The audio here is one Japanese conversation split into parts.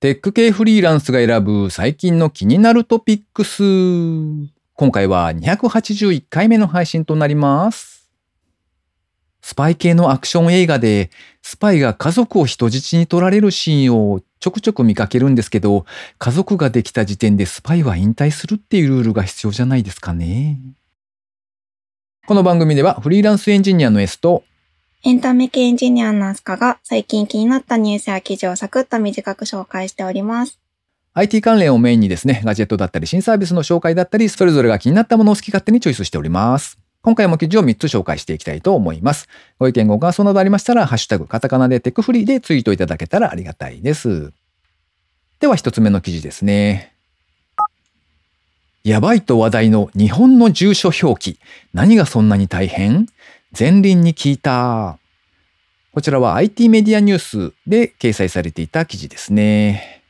テック系フリーランスが選ぶ最近の気になるトピックス。今回は281回目の配信となります。スパイ系のアクション映画で、スパイが家族を人質に取られるシーンをちょくちょく見かけるんですけど、家族ができた時点でスパイは引退するっていうルールが必要じゃないですかね。この番組ではフリーランスエンジニアの S とエンタメ系エンジニアのアスカが最近気になったニュースや記事をサクッと短く紹介しております。IT 関連をメインにですね、ガジェットだったり新サービスの紹介だったり、それぞれが気になったものを好き勝手にチョイスしております。今回も記事を3つ紹介していきたいと思います。ご意見ご感想などありましたら、ハッシュタグカタカナでテックフリーでツイートいただけたらありがたいです。では1つ目の記事ですね。やばいと話題の日本の住所表記。何がそんなに大変？前輪に聞いた。こちらは IT メディアニュースで掲載されていた記事ですね。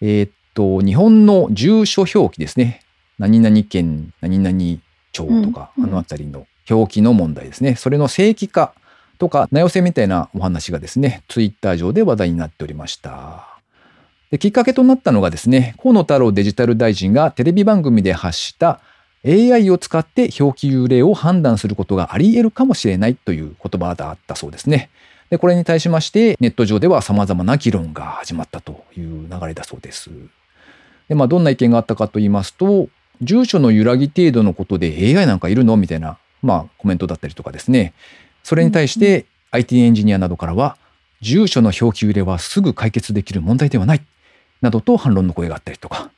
えーっと、日本の住所表記ですね。何々県、何々町とか、うんうんあのあたりの表記の問題ですね。それの正規化とか、名寄せみたいなお話がですね、ツイッター上で話題になっておりました。できっかけとなったのがですね、河野太郎デジタル大臣がテレビ番組で発した AI を使って表記幽霊を判断することがあり得るかもしれないという言葉だったそうですね。で、これに対しまして、ネット上では様々な議論が始まったという流れだそうです。で、まあ、どんな意見があったかと言いますと、住所の揺らぎ程度のことで AI なんかいるのみたいな、まあ、コメントだったりとかですね。それに対して、IT エンジニアなどからは、住所の表記揺れはすぐ解決できる問題ではない、などと反論の声があったりとか。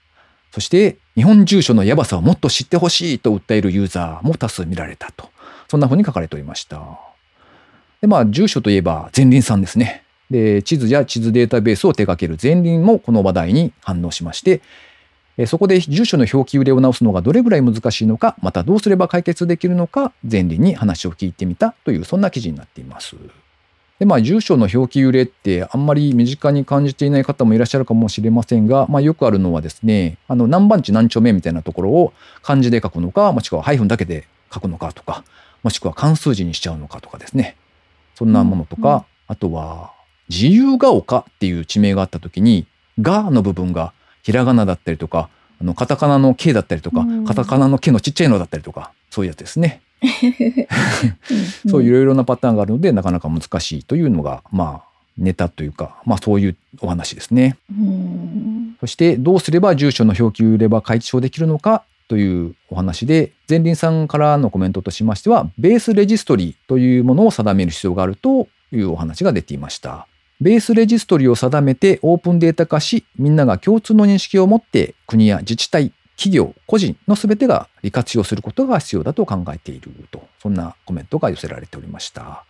そして、日本住所のやばさをもっと知ってほしいと訴えるユーザーも多数見られたと。そんな風に書かれておりました。で、まあ、住所といえば前輪さんですね。で、地図や地図データベースを手掛ける前輪もこの話題に反応しまして、えそこで住所の表記揺れを直すのがどれぐらい難しいのか、またどうすれば解決できるのか、前輪に話を聞いてみたという、そんな記事になっています。で、まあ、住所の表記揺れってあんまり身近に感じていない方もいらっしゃるかもしれませんが、まあ、よくあるのはですね、あの、何番地何丁目みたいなところを漢字で書くのか、もしくはハイフンだけで書くのかとか、もしくは漢数字にしちゃうのかとかですね。そんなものとか、うんうんあとは、自由が丘っていう地名があった時に、がの部分がひらがなだったりとか、あの、カタカナの K だったりとか、うんカタカナの K のちっちゃいのだったりとか、そういうやつですね。そういろいろなパターンがあるので、なかなか難しいというのが、まあ、ネタというか、まあそういうお話ですね。ん。そして、どうすれば住所の表記を売れば解消できるのかというお話で、前輪さんからのコメントとしましては、ベースレジストリというものを定める必要があるというお話が出ていました。ベースレジストリを定めてオープンデータ化し、みんなが共通の認識を持って国や自治体、企業、個人の全てが利活用することが必要だと考えていると、そんなコメントが寄せられておりました。ま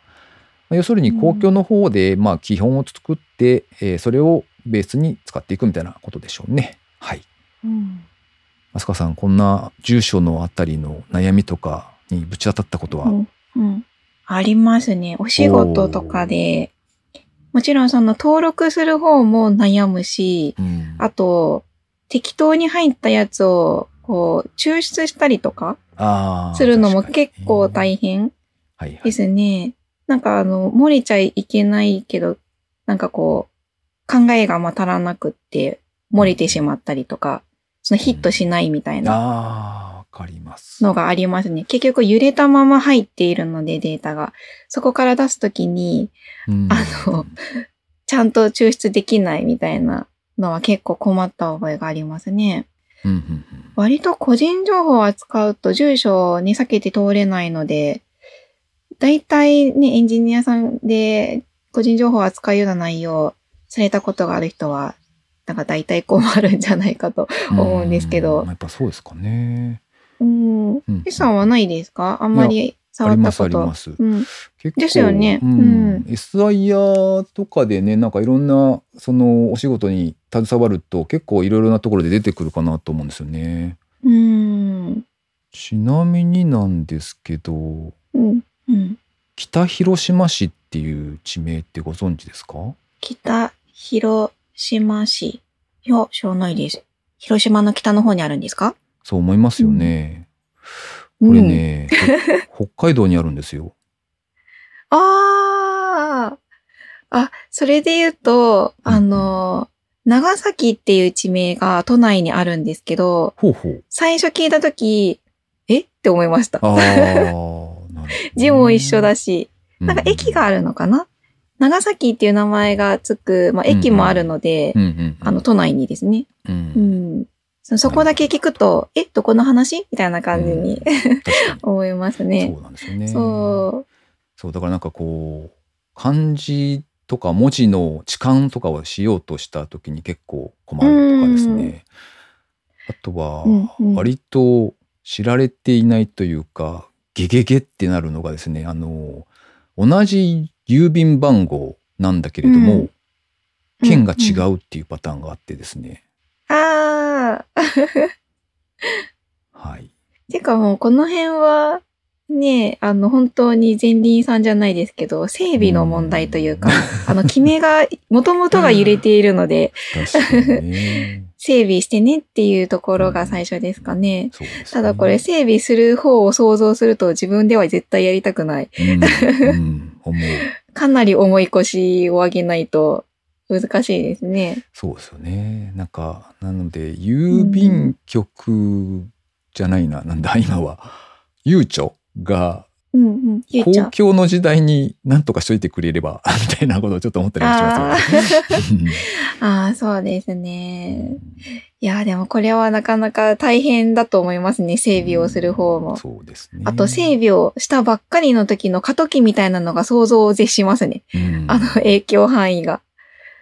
あ要するに公共の方で、まあ、基本を作って、えーそれをベースに使っていくみたいなことでしょうね。はい。うん飛鳥さん、こんな住所のあたりの悩みとかにぶち当たったことは、うんうんありますね。お仕事とかで、もちろんその登録する方も悩むし、うんあと、適当に入ったやつを、こう、抽出したりとかするのも結構大変はいはいですね。なんかあの、漏れちゃいけないけど、なんかこう、考えがま足らなくって、漏れてしまったりとか、そのヒットしないみたいなああ、わかります。のがありますね。結局揺れたまま入っているので、データが。そこから出すときに、うんあのちゃんと抽出できないみたいなのは結構困った覚えがありますね。うんうんうん割と個人情報を扱うと住所に避けて通れないので、大体ね、エンジニアさんで個人情報を扱うような内容されたことがある人は、なんか大体困るんじゃないかと。思うんですけどうんやっぱそうですかね。うん。うんペさんはないですか？あんまり触ったこと。ありますあうん。結構ですよねうんうん SIR とかでね、なんかいろんな、そのお仕事に携わると結構いろいろなところで出てくるかなと思うんですよね。うん。ちなみになんですけど、うん。うん。北広島市っていう地名ってご存知ですか？北広島市。いや、知らないです。広島の北の方にあるんですか？そう思いますよね。うんこれね、ほ北海道にあるんですよ。ああ。あ、それで言うと、うんあの、長崎っていう地名が都内にあるんですけど、ほうほう。最初聞いたとき、え？って思いました。字も一緒だし、なんか駅がある。るのかな？長崎っていう名前がつく、まあ、駅もあるので、うんうんうんあの、都内にですね。う。うんん。そそこだけ聞くと、え、どこの話？みたいな感じに、確かに。思いますねそ。うなんですよね。そう。そう、だからなんかこう、漢字とか文字の痴漢とかをしようとした時に結構困るとかですね。あとはうんうん、割と知られていないというか、ゲゲゲってなるのがですね、あの、同じ郵便番号なんだけれども、うん県が違うっていうパターンがあってですね。はい。てかもうこの辺は、ねあの本当に前輪さんじゃないですけど、整備の問題というか、あの決めが、もともとが揺れているので。整備してねっていうところが最初ですかね。そうですねただこれ、整備する方を想像すると自分では絶対やりたくない。うん、うん。かなり重い腰を上げないと難しいですね。そうですよね。なんか、なので、郵便局じゃないな、なんだ、今は、ゆうちょが、うんうん。公共の時代に何とかしといてくれれば、みたいなことをちょっと思ったりもしあますよね。ー あー、そうですね。いや、でもこれはなかなか大変だと思いますね。整備をする方も。そうですね。あと整備をしたばっかりの時の過渡期みたいなのが想像を絶しますね。うんあの影響範囲が。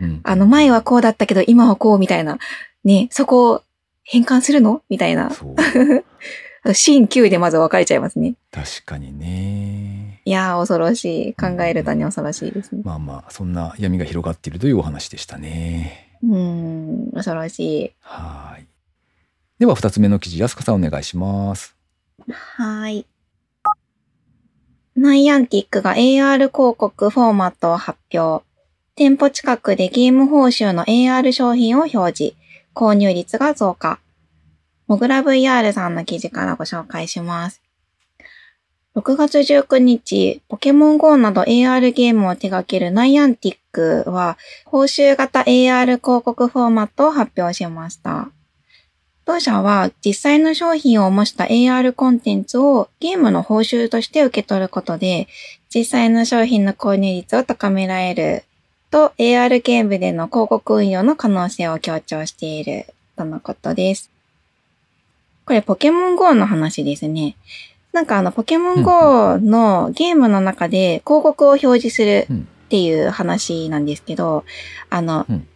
うんあの前はこうだったけど今はこうみたいな。ね、そこを変換するの？みたいな。新旧でまず分かれちゃいますね。確かにね。いやー、恐ろしい。考えるだに恐ろしいですね。まあまあ、そんな闇が広がっているというお話でしたね。うーん、恐ろしい。はい。では、二つ目の記事、安香さんお願いします。はい。ナイアンティックが AR 広告フォーマットを発表。店舗近くでゲーム報酬の AR 商品を表示。購入率が増加。モグラ VR さんの記事からご紹介します。6月19日、ポケモン GO など AR ゲームを手掛けるナイアンティックは、報酬型 AR 広告フォーマットを発表しました。当社は実際の商品を模した AR コンテンツをゲームの報酬として受け取ることで、実際の商品の購入率を高められると AR ゲームでの広告運用の可能性を強調しているとのことです。これポケモン GO の話ですね。なんかあのポケモン GO のゲームの中で広告を表示するっていう話なんですけど、あの、うん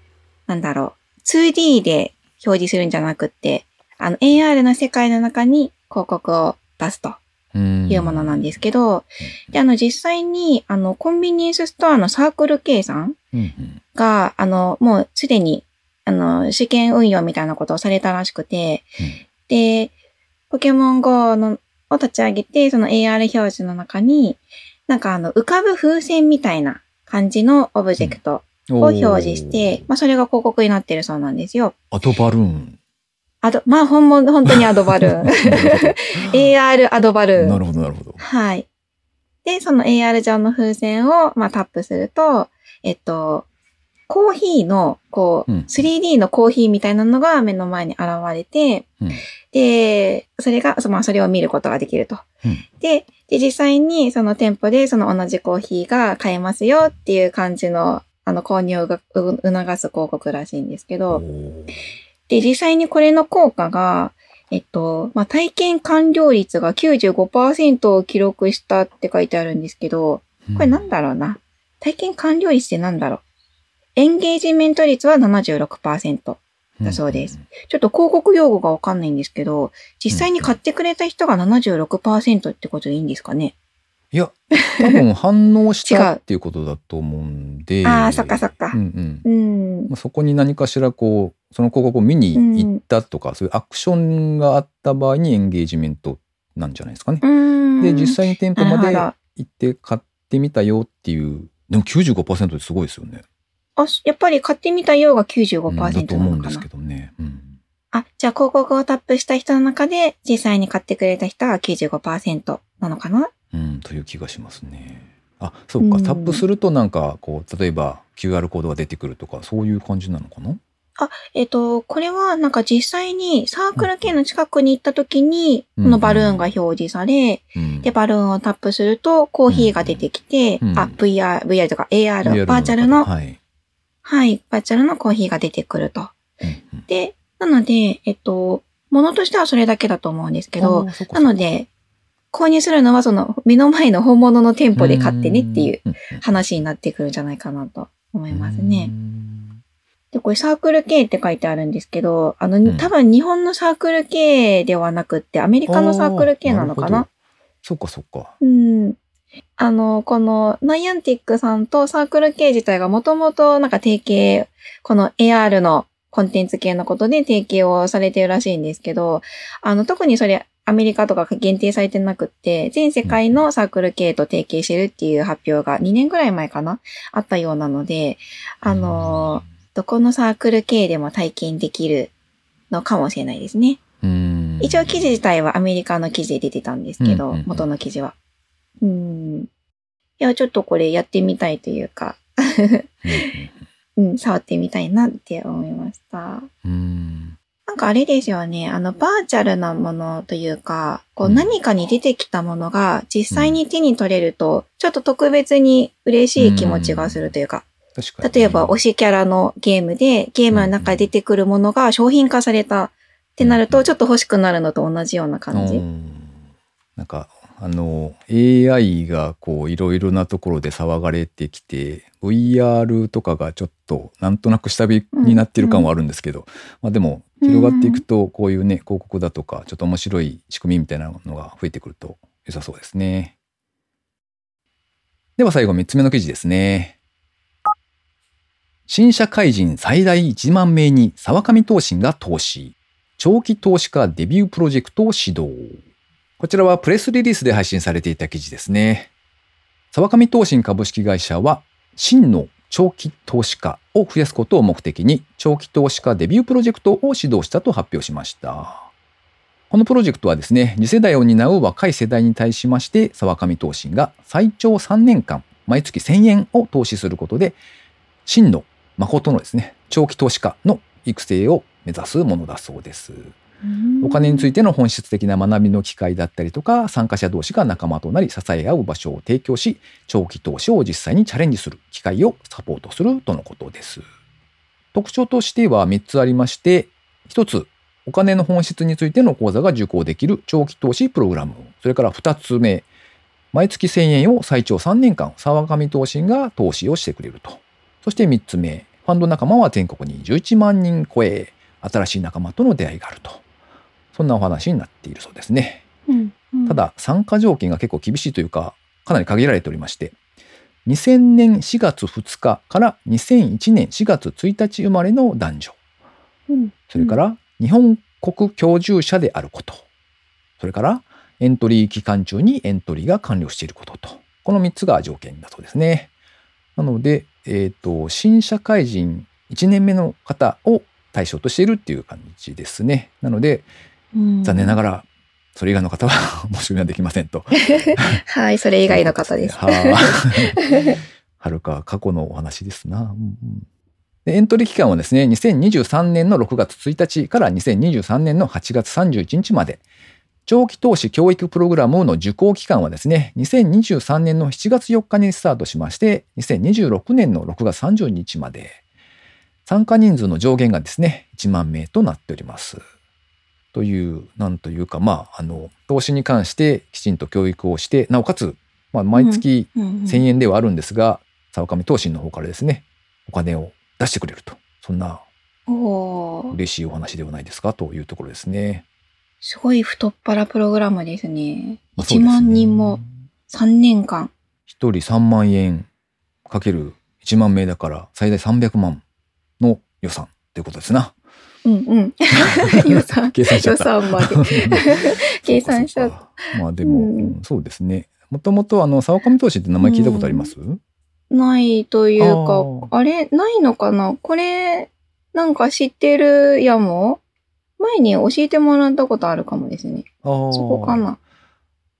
なんだろう、2D で表示するんじゃなくって、あの AR の世界の中に広告を出すとうんいうものなんですけど、で、あの実際にあのコンビニエンスストアのサークル K さんうんうん。が、あの、もうすでに、あの、試験運用みたいなことをされたらしくて、で、ポケモン GO のを立ち上げて、その AR 表示の中に、なんかあの、浮かぶ風船みたいな感じのオブジェクトうんを表示して、まあそれが広告になってるそうなんですよ。アドバルーン。アド、まあ本物、本当にアドバル ーン。AR アドバルーン。なるほど、なるほど。はい。で、その AR 上の風船を、まあ、タップすると、えっと、コーヒーの、こう、うん 3D のコーヒーみたいなのが目の前に現れて、うんで、それが、そまあ、それを見ることができると。うんで、で、実際にその店舗でその同じコーヒーが買えますよっていう感じの、あの、購入を促す広告らしいんですけど、で、実際にこれの効果が、えっと、まあ、体験完了率が95%を記録したって書いてあるんですけど、これなんだろうな？体験完了率ってなんだろう？エンゲージメント率は76%。だそうです。ちょっと広告用語がわかんないんですけど、実際に買ってくれた人が76%ってことでいいんですかね？いや、多分反応したっていうことだと思うんで。ああ、そっかそっかう。んううんん。まあそこに何かしらこう、その広告を見に行ったとか、そういうアクションがあった場合にエンゲージメントなんじゃないですかね。うん。で、実際に店舗まで行って買ってみたよっていう、でも95%ってすごいですよね。あ、やっぱり買ってみたようがうんだ95%となのかな思うんですけ。どね。うんあ、じゃあ広告をタップした人の中で実際に買ってくれた人は95%なのかなうん、という気がしますね。あ、そうか、うん。タップするとなんかこう、例えば QR コードが出てくるとか、そういう感じなのかな？えっ、と、これはなんか実際にサークル系の近くに行った時に、うん。このバルーンが表示され、うん。で、バルーンをタップするとコーヒーが出てきて、うん。あ、VR、VR とか AR、バーチャルの、はい。はい、バーチャルのコーヒーが出てくると。うんうん。で、なので、えっと、ものとしてはそれだけだと思うんですけど、なので、購入するのはその目の前の本物の店舗で買ってねっていう話になってくるんじゃないかなと思いますね。うんで、これサークル系って書いてあるんですけど、あの、ん多分日本のサークル系ではなくってアメリカのサークル系なのかな？あーるほどそっかそっか。うん。あの、このナイアンティックさんとサークル系自体がもともとなんか提携、この AR のコンテンツ系のことで提携をされてるらしいんですけど、あの、特にそれアメリカとか限定されてなくって、全世界のサークル系と提携してるっていう発表が2年ぐらい前かなあったようなので、あの、どこのサークル系でも体験できるのかもしれないですね。うん一応記事自体はアメリカの記事で出てたんですけど、うんうんうん元の記事は。うん。いや、ちょっとこれやってみたいというか、うんうん、触ってみたいなって思いました。うんなんかあれですよね、あの、バーチャルなものというか、こううん。何かに出てきたものが実際に手に取れると、ちょっと特別に嬉しい気持ちがするというか、確かに。例えば推しキャラのゲームで、ゲームの中で出てくるものが商品化されたってなると、ちょっと欲しくなるのと同じような感じ。うん。なんかあの AI がこういろいろなところで騒がれてきて VR とかがちょっとなんとなく下火になってる感はあるんですけど、まあでも広がっていくとこういうね広告だとかちょっと面白い仕組みみたいなのが増えてくると良さそうですね。では最後3つ目の記事ですね。新社会人最大1万名に沢上投信が投資。長期投資家デビュープロジェクトを始動。こちらはプレスリリースで配信されていた記事ですね。沢上投信株式会社は、真の長期投資家を増やすことを目的に、長期投資家デビュープロジェクトを始動したと発表しました。このプロジェクトはですね、次世代を担う若い世代に対しまして、沢上投信が最長3年間、毎月1000円を投資することで、真の誠のですね、長期投資家の育成を目指すものだそうです。お金についての本質的な学びの機会だったりとか、参加者同士が仲間となり支え合う場所を提供し、長期投資を実際にチャレンジする機会をサポートするとのことです。特徴としては3つありまして、1つ、お金の本質についての講座が受講できる長期投資プログラム。それから2つ目、毎月1000円を最長3年間、沢上投信が投資をしてくれると。そして3つ目、ファンド仲間は全国に11万人超え、新しい仲間との出会いがあると。そんなお話になっているそうですね。うんうんた、だ、参加条件が結構厳しいというか、かなり限られておりまして、2000年4月2日から2001年4月1日生まれの男女、うんそれから日本国居住者であること、それからエントリー期間中にエントリーが完了していることと、この3つが条件だそうですね。なので、えっ、と、新社会人1年目の方を対象としているっていう感じですね。なので、うん残念ながら、それ以外の方は 申し込みはできませんと。はい、それ以外の方です。はるか過去のお話ですな。うんうんでエントリー期間はですね、2023年の6月1日から2023年の8月31日まで。長期投資教育プログラムの受講期間はですね、2023年の7月4日にスタートしまして、2026年の6月30日まで。参加人数の上限がですね、1万名となっております。という、なんというか、まあ、あの、投資に関してきちんと教育をして、なおかつ、まあ、毎月うんうん1000円ではあるんですが、沢上投信の方からですね、お金を出してくれると。そんな嬉しいお話ではないですかというところですね。すごい太っ腹プログラムですね。1まあすね万人も3年間。一人3万円かける1万名だから最大300万の予算ということですな。うんうん。予算、計算しちゃ予った。算まで。計算しちゃまあでも、うんうんそうですね。もともとあの、沢上投資って名前聞いたことあります、ないというかあれないのかな？これ、なんか知ってるやも前に教えてもらったことあるかもですね。あーそこかな。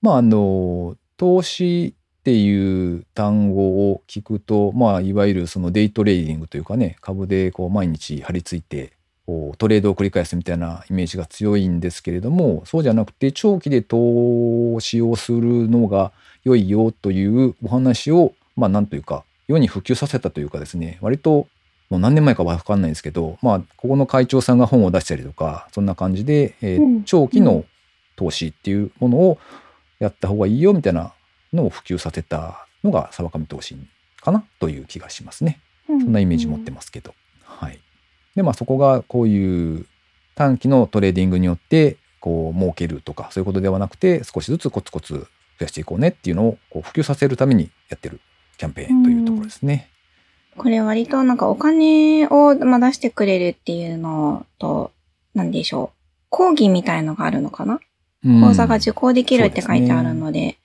まああの、投資っていう単語を聞くと、まあ、いわゆるそのデイトレーディングというかね、株でこう毎日張り付いて、トレードを繰り返すみたいなイメージが強いんですけれども、そうじゃなくて長期で投資をするのが良いよというお話を、まあ、なんというか、世に普及させたというかですね、割ともう何年前かわかんないんですけど、まあ、ここの会長さんが本を出したりとか、そんな感じで、えーうん長期の投資っていうものをやった方がいいよみたいなのを普及させたのがさわかみ投信かなという気がしますね。そそんなイメージ持ってますけど。はい。で、まあそこがこういう短期のトレーディングによって、こう儲けるとかそういうことではなくて、少しずつコツコツ増やしていこうねっていうのをこう普及させるためにやってるキャンペーンというところですね。これ割となんかお金をまあ出してくれるっていうのと、なんでしょう。講義みたいのがあるのかな？うん講座が受講できるって書いてあるので、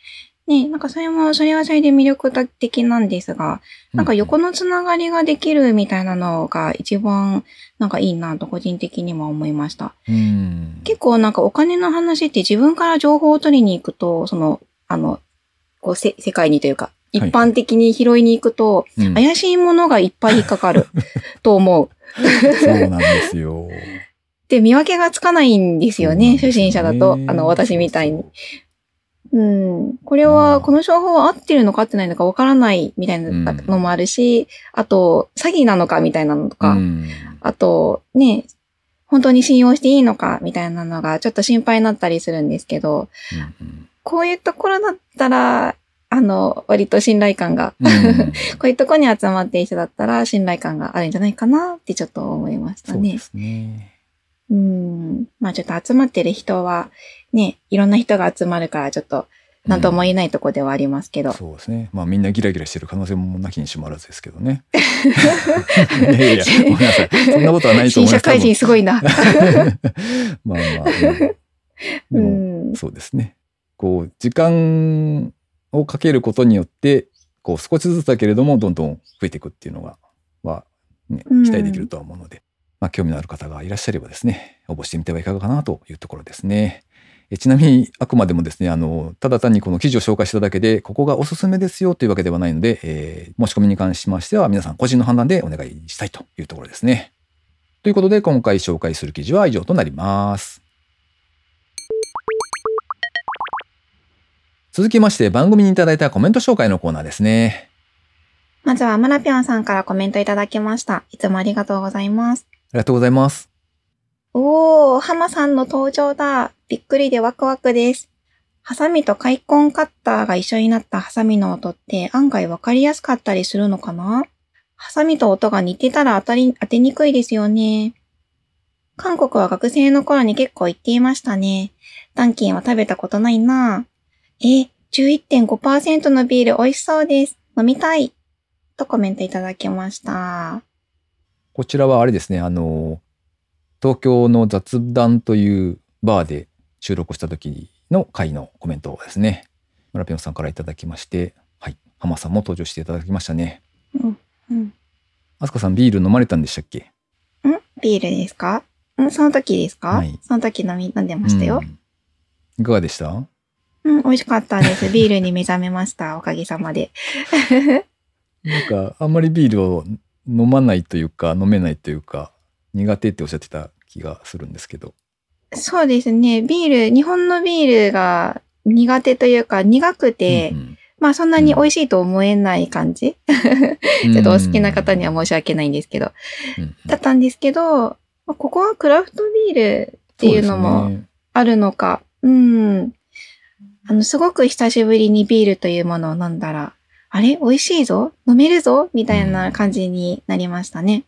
ね、なんかそれも、それはそれで魅力的なんですが、なんか横のつながりができるみたいなのが一番なんかいいなと個人的にも思いました。うん結構なんかお金の話って自分から情報を取りに行くと、その、あの、こうせ世界にというか、一はい般的に拾いに行くと、うん怪しいものがいっぱい引っかかる と思う。そうなんですよ。で、見分けがつかないんですよね、よね心者だと。あの、私みたいに。うん。これまあは、この情報は合ってるのか合ってないのかわからないみたいなのもあるし、あと、詐欺なのかみたいなのとか、うんあと、ね、本当に信用していいのかみたいなのがちょっと心配になったりするんですけど、うんこういうところだったら、あの、割と信頼感が、うん こういうところに集まっている人だったら信頼感があるんじゃないかなってちょっと思いましたねそうで。すね。うん。まあちょっと集まってる人は、ね、いろんな人が集まるからちょっと、なんとも言えないとこではありますけど。そうですね。まあみんなギラギラしてる可能性もなきにしもあらずですけどね。いやいやごめんなさい。そんなことはないと思います。新社会人すごいな。まあまあ、うん。そうですね。こう、時間をかけることによって、こう少しずつだけれども、どんどん増えていくっていうのが、は、ね、うん期待できるとは思うので、まあ興味のある方がいらっしゃればですね、応募してみてはいかがかなというところですね。えちなみに、あくまでもですね、あの、ただ単にこの記事を紹介しただけで、ここがおすすめですよというわけではないので、えー申し込みに関しましては、皆さん個人の判断でお願いしたいというところですね。ということで、今回紹介する記事は以上となります。続きまして、番組にいただいたコメント紹介のコーナーですね。まずは、マラピョンさんからコメントいただきました。いつもありがとうございます。ありがとうございます。おー、ハマさんの登場だ。びっくりでワクワクです。ハサミとカイコンカッターが一緒になったハサミの音って案外わかりやすかったりするのかな？ハサミと音が似てたら当たり、当てにくいですよね。韓国は学生の頃に結構行っていましたね。ダンキンは食べたことないなえ、11.5%のビール美味しそうです。飲みたい。とコメントいただきました。こちらはあれですね、あの、東京の雑談というバーで収録した時の回のコメントですね。村ピョンさんからいただきまして、はい、浜さんも登場していただきましたね。うん、うん。あすかさんビール飲まれたんでしたっけ？ん？ビールですか？んその時ですか、はいその時飲み、飲んでましたよう。んいかがでした？うん、美味しかったです。ビールに目覚めました。おかげさまで。なんか、あんまりビールを飲まないというか、飲めないというか、苦手っておっしゃってた気がするんですけど。そうですね。ビール、日本のビールが苦手というか苦くて、うんまあそんなに美味しいと思えない感じ、うんちょっとお好きな方には申し訳ないんですけど。うんだったんですけど、まあここはクラフトビールっていうのもあるのか。うん。あの、すごく久しぶりにビールというものを飲んだら、あれ？美味しいぞ？飲めるぞ？みたいな感じになりましたね。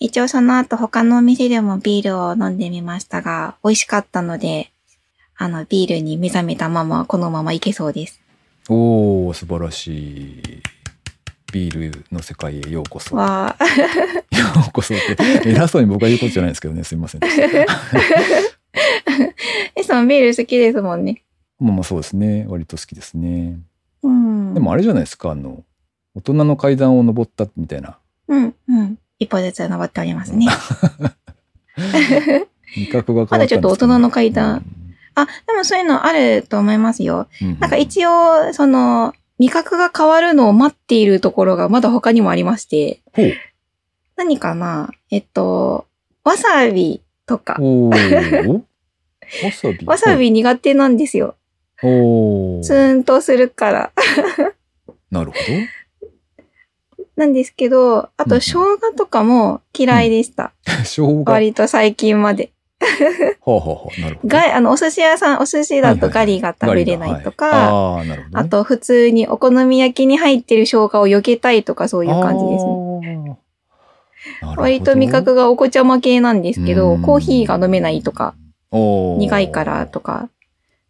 一応その後他のお店でもビールを飲んでみましたが、美味しかったので、あの、ビールに目覚めたまま、このままいけそうです。おー、素晴らしい。ビールの世界へようこそ。よわあ、うこそって、偉そうに僕が言うことじゃないですけどね、すいませんでした。え、そのビール好きですもんね。まあまあそうですね。割と好きですね。うん。でもあれじゃないですか、あの、大人の階段を登ったみたいな。うん、うん。一歩ずつ登っておりますね。味覚が変わったねまだちょっと大人の階段あ、でもそういうのあると思いますよ。うん。なんか一応、その、味覚が変わるのを待っているところがまだ他にもありまして。何かな？えっと、わさびとか。わさび？わさび苦手なんですよ。ツーンとするから。なるほなんですけど、あうんと生姜とかも嫌いでした。ど。生姜。は割と最近まで。あ、はあはあ、なるほど。が、あの、お寿司屋さん、お寿司だとガリが食べれないとか、はいああ、なるほど、ね。あと普通にお好み焼きに入ってる生姜を避けたいとかそういう感じですね。割と味覚がお子ちゃま系なんですけど、うんコーヒーが飲めないとか、苦いからとか、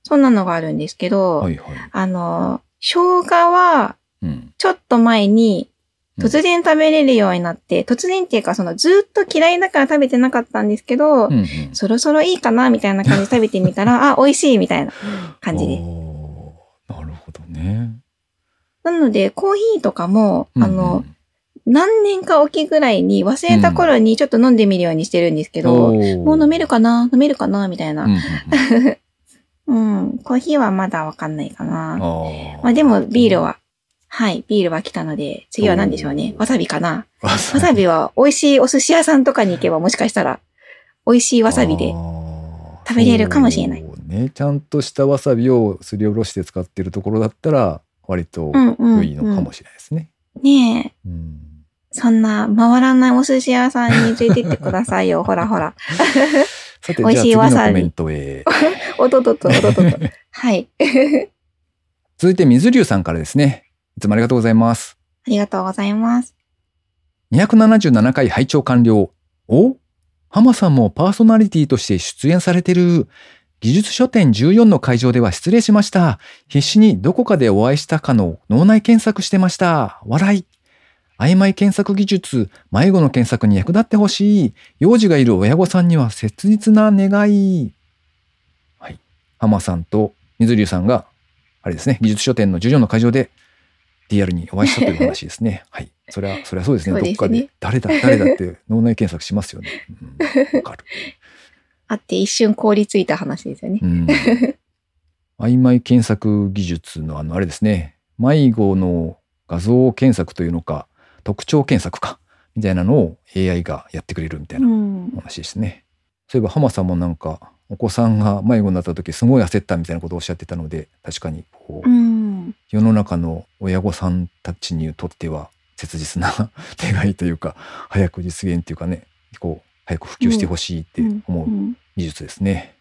そんなのがあるんですけど、はいはい。あの、生姜はうん。ちょっと前にうん突然食べれるようになって、突然っていうかそのずっと嫌いだから食べてなかったんですけど、うんうん。そろそろいいかなみたいな感じで食べてみたら、あ、美味しいみたいな感じです。なるほどね。なので、コーヒーとかも、あうのん、何年かおきぐらいに忘れた頃にちょっと飲んでみるようにしてるんですけど、もう飲めるるかな？飲めるかな？みたいな。うんうん うんうん。コーヒーはまだわかんないかな。まあでもビールは、はい、ビールは来たので、次は何でしょうね。わさびかな。わわさびは美味しいお寿司屋さんとかに行けばもしかしたら、美味しいわさびで。食べれるかもしれないね。ちゃんとしたわさびをすりおろして使ってるところだったら、割とうんうん、良いのかもしれないですね。ねえ、うんそんな回らないお寿司屋さんに連れてってくださいよ。ほらほら。さて、美味しいわさびコメントへ。おととと、おととと。はい。続いて、水流さんからですね。いつもありがとうございます。ありがとうございます。277回拝聴完了。お？浜さんもパーソナリティとして出演されてる。技術書店14の会場では失礼しました。必死にどこかでお会いしたかの脳内検索してました。笑い。曖昧検索技術、迷子の検索に役立ってほしい。幼児がいる親御さんには切実な願い。はい。浜さんと水流さんが、あれですね、技術書店の14の会場で DR にお会いしたという話ですね。はい。それは、それはそうですね。すねどっかで、誰だ、誰だって脳内検索しますよね。うんわ、かる。あって一瞬凍りついた話ですよね。うん。曖昧検索技術のあの、あれですね。迷子の画像検索というのか、特徴検索か、みたいなのを AI がやってくれるみたいうな話ですね。そういえば浜さんもなんか、お子さんが迷子になった時すごい焦ったみたいなことをおっしゃってたので、確かにこう、うん。世の中の親御さんたちにとっては切実な 願いというか早く実現というかねこう早く普及してほしいって思ううん技術ですね。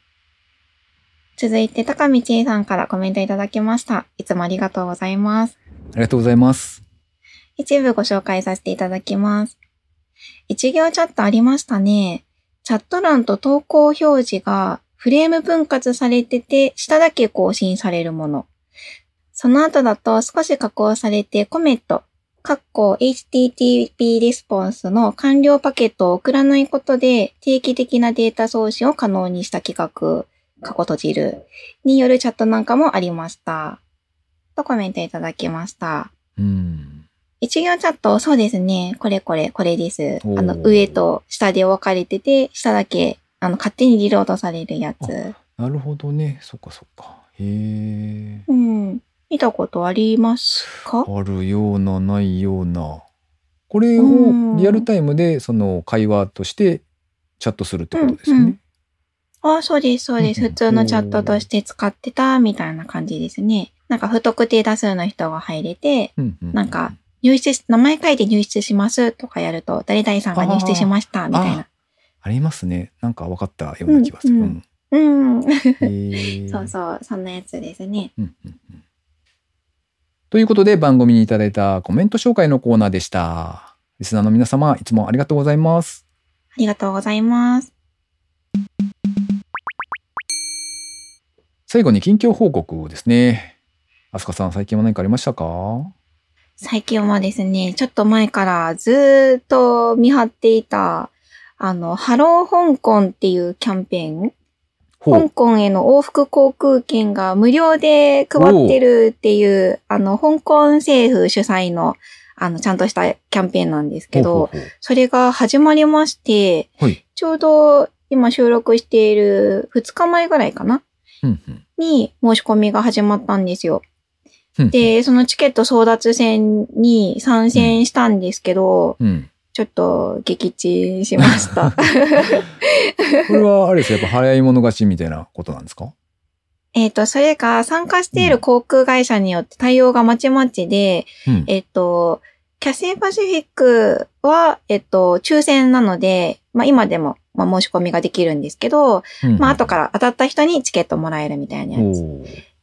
続いて、高道恵さんからコメントいただきました。いつもありがとうございます。ありがとうございます。一部ご紹介させていただきます。一行チャットありましたね。チャット欄と投稿表示がフレーム分割されてて、下だけ更新されるもの。その後だと少し加工されてコメント、括弧 HTTP レスポンスの完了パケットを送らないことで定期的なデータ送信を可能にした企画、過去閉じるによるチャットなんかもありました。とコメントいただきました。うん。一行チャット、そうですね。これこれ、これです。あの、上と下で分かれてて、下だけ、あの、勝手にリロードされるやつ。なるほどね。そっかそっか。へえ。うん。見たことありますか？あるようなないような。これうんをリアルタイムでその会話としてチャットするってことですよね。うんうんあ、そうです、そうです。普通のチャットとして使ってた、みたいな感じですね。なんか、不特定多数の人が入れて、なんか、入室し、名前書いて入室しますとかやると、誰々さんが入室しました、みたいな。ありますね。なんか分かったような気がする。うんうん。うんへーそうそう、そんなやつですね。うんうんうんということで番組にいただいたコメント紹介のコーナーでした。リスナーの皆様いつもありがとうございます。ありがとうございます。最後に近況報告ですね。あすかさん最近は何かありましたか？最近はですね、ちょっと前からずーっと見張っていた、あの、ハロー香港っていうキャンペーン。香港への往復航空券が無料で配ってるっていう、あの、香港政府主催の、あの、ちゃんとしたキャンペーンなんですけど、ほうほうほそれが始まりまして、うはい。ちょうど今収録している2日前ぐらいかなうんうんに申し込みが始まったんですよ。うん、で、そのチケット争奪戦に参戦したんですけど、うん。ちょっと撃沈しました。これはあれですよやっぱ早い者勝ちみたいなことなんですか？えっと、それが参加している航空会社によって対応がまちまちで、うん。えっと、キャシーパシフィックは、えっと、抽選なので、まあ今でも、まあ申し込みができるんですけど、うん。まあ後から当たった人にチケットもらえるみたいなやつ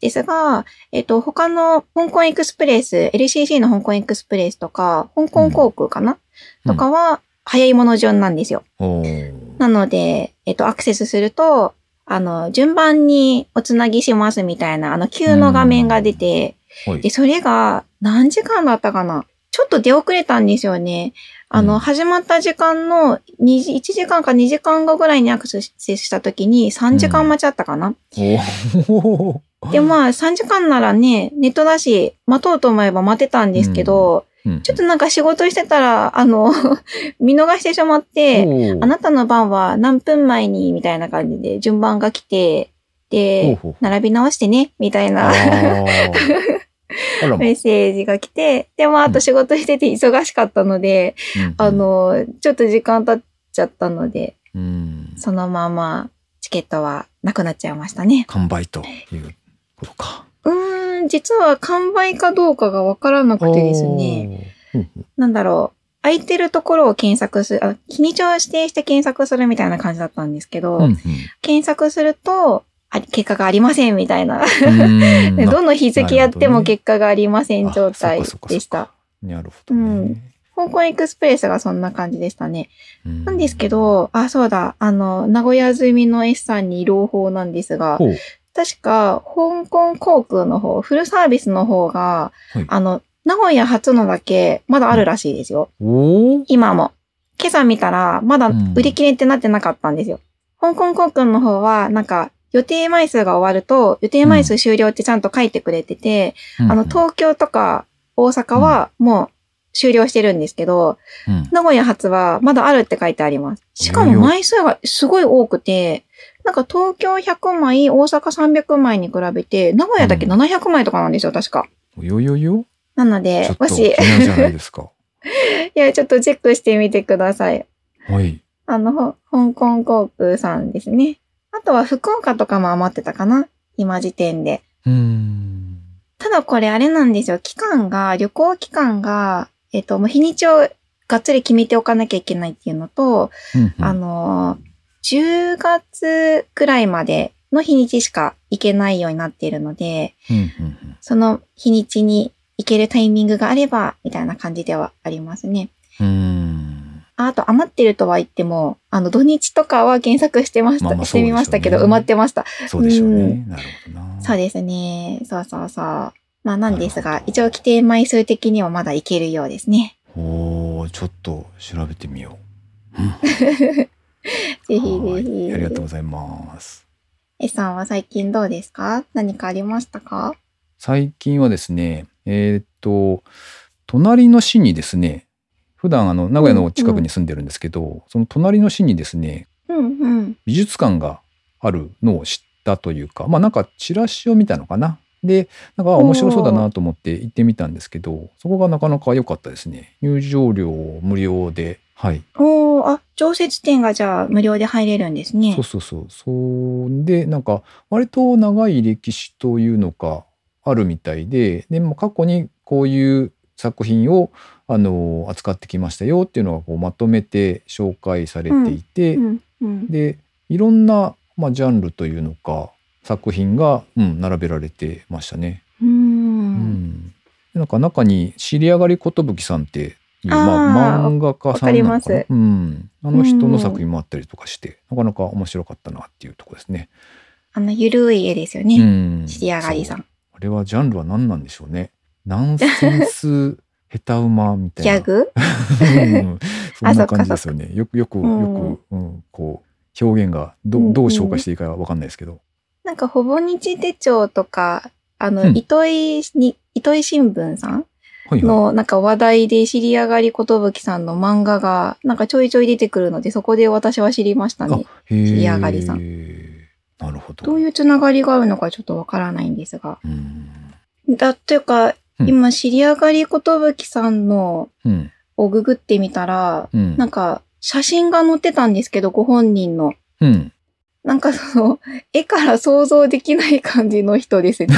ですが、えっと、他の香港エクスプレス、LCC の香港エクスプレスとか、香港航空かな、とかは、早いもの順なんですよ。なので、えっと、アクセスすると、あの、順番におつなぎしますみたいな、あの、急の画面が出て、はい。で、それが何時間だったかな？ちょっと出遅れたんですよね。あの、うん。始まった時間の2時、1時間か2時間後ぐらいにアクセスした時に3時間待ちあったかな、おーで、まあ3時間ならね、ネットだし、待とうと思えば待てたんですけど、うんちょっとなんか仕事してたら、あの、見逃してしまって、あなたの番は何分前に、みたいな感じで順番が来て、で、並び直してね、みたいあな メッセージが来て、でもあと仕事してて忙しかったので、うん。あの、ちょっと時間経っちゃったので、うん。そのままチケットはなくなっちゃいましたね。完売ということか。うーん、実は完売かどうかがわからなくてですね、なんだろう。空いてるところを検索する、あ日にちを指定して検索するみたいな感じだったんですけど、うん検索すると、あ結果がありませんみたいな。どの日付やっても結果がありません状態でした。なるほどね。香港エクスプレスがそんな感じでしたね。うんなんですけど、あ、そうだ、あの、名古屋済みの S さんに朗報なんですが、確か、香港航空の方、フルサービスの方が、はい。あの、名古屋初のだけ、まだあるらしいですよ。今も。今朝見たら、まだうん。売り切れってなってなかったんですよ。香港航空の方は、なんか、予定枚数が終わると、予定枚数終了ってちゃんと書いてくれてて、あの、東京とか大阪はもう終了してるんですけど、うん。名古屋発はまだあるって書いてあります。しかも枚数がすごい多くて、なんか東京100枚、大阪300枚に比べて、名古屋だけ700枚とかなんですよ、確か。よよよ？なのでもし、じゃないですか。いや、ちょっとチェックしてみてください。はい。あの、ほ香港航空さんですね。あとは福岡とかも余ってたかな今時点で。うーん。ただこれあれなんですよ。期間が、旅行期間が、えっと、もう日にちをがっつり決めておかなきゃいけないっていうのと、うんうんあのー、10月くらいまでの日にちしか行けないようになっているので、うんうんその日にちに行けるタイミングがあれば、みたいな感じではありますね。うんうーん。ああと余ってるとは言っても、あの土日とかは検索してました、まあまあしてみましたけど、埋まってました。そうでしょうね。うんなるほどな。そうですね。そうそうそう。まあなんですが、一応規定枚数的にはまだいけるようですね。おーちょっと調べてみよう。うん ぜひぜはいひ。ありがとうございます。S さんは最近どうですか？何かありましたか？最近はですね、えーっと、隣の市にですね、普段あの名古屋の近くに住んでるんですけど、その隣の市にですね、うんうん。美術館があるのを知ったというか、まあなんかチラシを見たのかな？で、なんかあ面白そうだなと思って行ってみたんですけど、そこがなかなか良かったですね。入場料無料で、はい。おー、あ、常設展がじゃあ無料で入れるんですねそう。そうそう。そうで、なんか割と長い歴史というのかあるみたいで、でも過去にこういう作品をあの扱ってきましたよっていうのがこうまとめて紹介されていて、うんうん。でいろんな、まあ、ジャンルというのか作品が、うん、並べられてましたね。うんん、なんか中に尻上がり寿さんっていうまあ、漫画家さんなのわかうん、あの人の作品もあったりとかして、なかなか面白かったなっていうところですね。あの、ゆるい絵ですようね。ん、尻上がりさん。あれはジャンルは何なんでしょうね。ナンセンス下手馬みたいな。ギャグ？うん そんな感じですよね。よくよくよく、うんうん、こう表現がどうんうんどう紹介していいかわかんないですけど。なんか、ほぼ日手帳とか、あの、うん糸井に、糸井新聞さん。の、なんか話題で尻上がり寿さんの漫画が、なんかちょいちょい出てくるので、そこで私は知りましたね。へー尻上がりさんなるほど。どういうつながりがあるのかちょっとわからないんですが。うんだ、というか、うん今、知り上がりことぶきさんのうん。をググってみたら、うん。なんか、写真が載ってたんですけど、ご本人の。うん。なんかその、絵から想像できない感じの人ですね。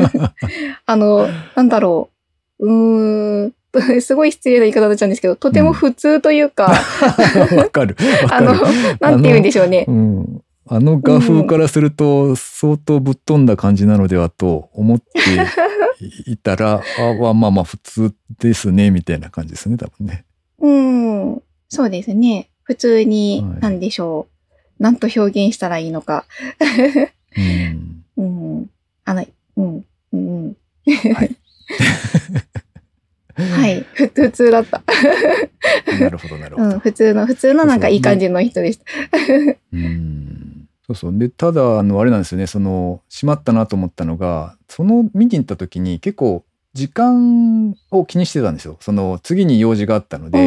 あの、なんだろう。うーん、すごい失礼な言い方になっちゃうんですけど、とても普通というか、わかる。わかあのる。、なんて言うんでしょうね。うん。あの画風からすると、相当ぶっ飛んだ感じなのではと思っていたら、あまあまあまあ普通ですね、みたいな感じですね、多分ね。うん。そうですね。普通には、いなんでしょう。なんと表現したらいいのか。うん。うん。あの、うん。うん。はい。はい。ふ普通だった。なるほど、なるほど。うん。普通の、普通のなんかいい感じの人でした。うんそうそう。で、ただ、あの、あれなんですよね、その、しまったなと思ったのが、その見に行った時に結構、時間を気にしてたんですよ。その、次に用事があったので、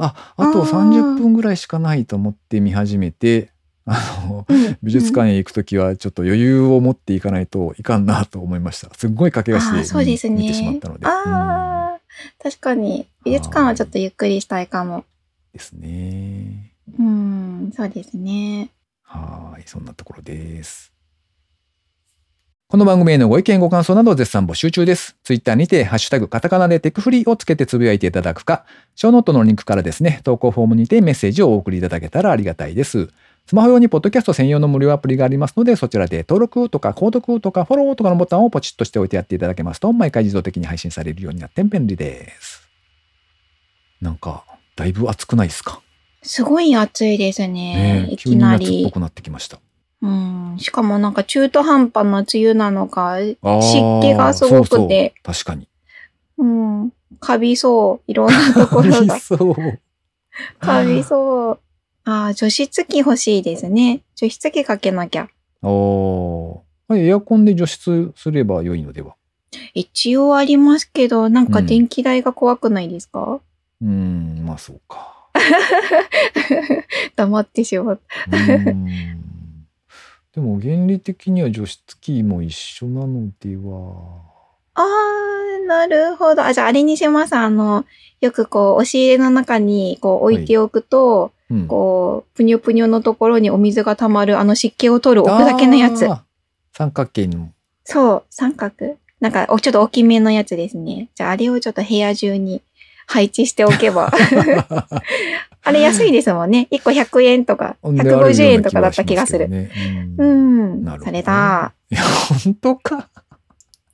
あ、あとあー30分ぐらいしかないと思って見始めて、あの、うん美術館へ行く時はちょっと余裕を持っていかないといかんなと思いました。すっごい駆け足ですねで見てしまったので。うんああ、確かに。美術館はちょっとゆっくりしたいかも。ですね。うん、そうですね。はい、そんなところです。この番組へのご意見ご感想など絶賛募集中です。ツイッターにて、ハッシュタグ、カタカナでテクフリーをつけてつぶやいていただくか、ショーノートのリンクからですね、投稿フォームにてメッセージをお送りいただけたらありがたいです。スマホ用にポッドキャスト専用の無料アプリがありますので、そちらで登録とか購読とかフォローとかのボタンをポチッとしておいてやっていただけますと、毎回自動的に配信されるようになって便利です。なんか、だいぶ暑くないですか？すごい暑いですね。ねいきな急に夏っりぽ。くなってきました。うん。しかもなんか中途半端な梅雨なのか、湿気がすごくて、そうそう確かに。うん。カビそう。いろんなところが。そう。カビそう。ああ、除湿機欲しいですね。除湿機かけなきゃ。おーエアコンで除湿すれば良いのでは？一応ありますけど、なんか電気代が怖くないですか、うーん、まあそうか。黙ってしまう。うーんでも原理的には除湿機も一緒なのでは？あー、なるほど。あ、じゃああれにします。あの、よくこう、押し入れの中にこう置いておくと、うん、こう、ぷにょぷにょのところにお水が溜まる、あの湿気を取る置くだけのやつ。三角形の。そう、三角。なんか、おちょっと大きめのやつですね。じゃあ、あれをちょっと部屋中に配置しておけば。あれ安いですもんね。1個100円とか、150円とかだった気がする。ね、ううん。ねそれだ。いや、本当か。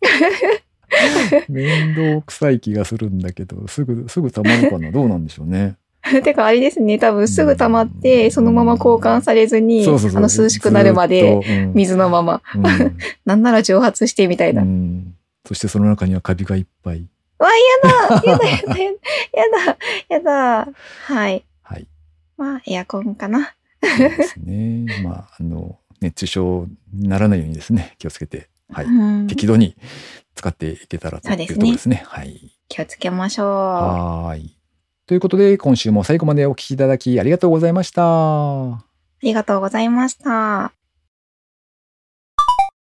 面倒くさい気がするんだけど、すぐ、すぐ溜まるかなどうなんでしょうね。てか、あれですね。多分すぐ溜まって、そのまま交換されずに、そうそうそうあの、涼しくなるまで、水のまま。うんうん なんなら蒸発してみたいな。うんそしてその中にはカビがいっぱい。わ、やだやだやだやだ やだはい。はい。まあ、エアコンかな。そうですね。まあ、あの、熱中症にならないようにですね、気をつけて、はい。うん適度に使っていけたらというとそうですねころですね。はい。気をつけましょう。はーい。ということで、今週も最後までお聞きいただきありがとうございました。ありがとうございました。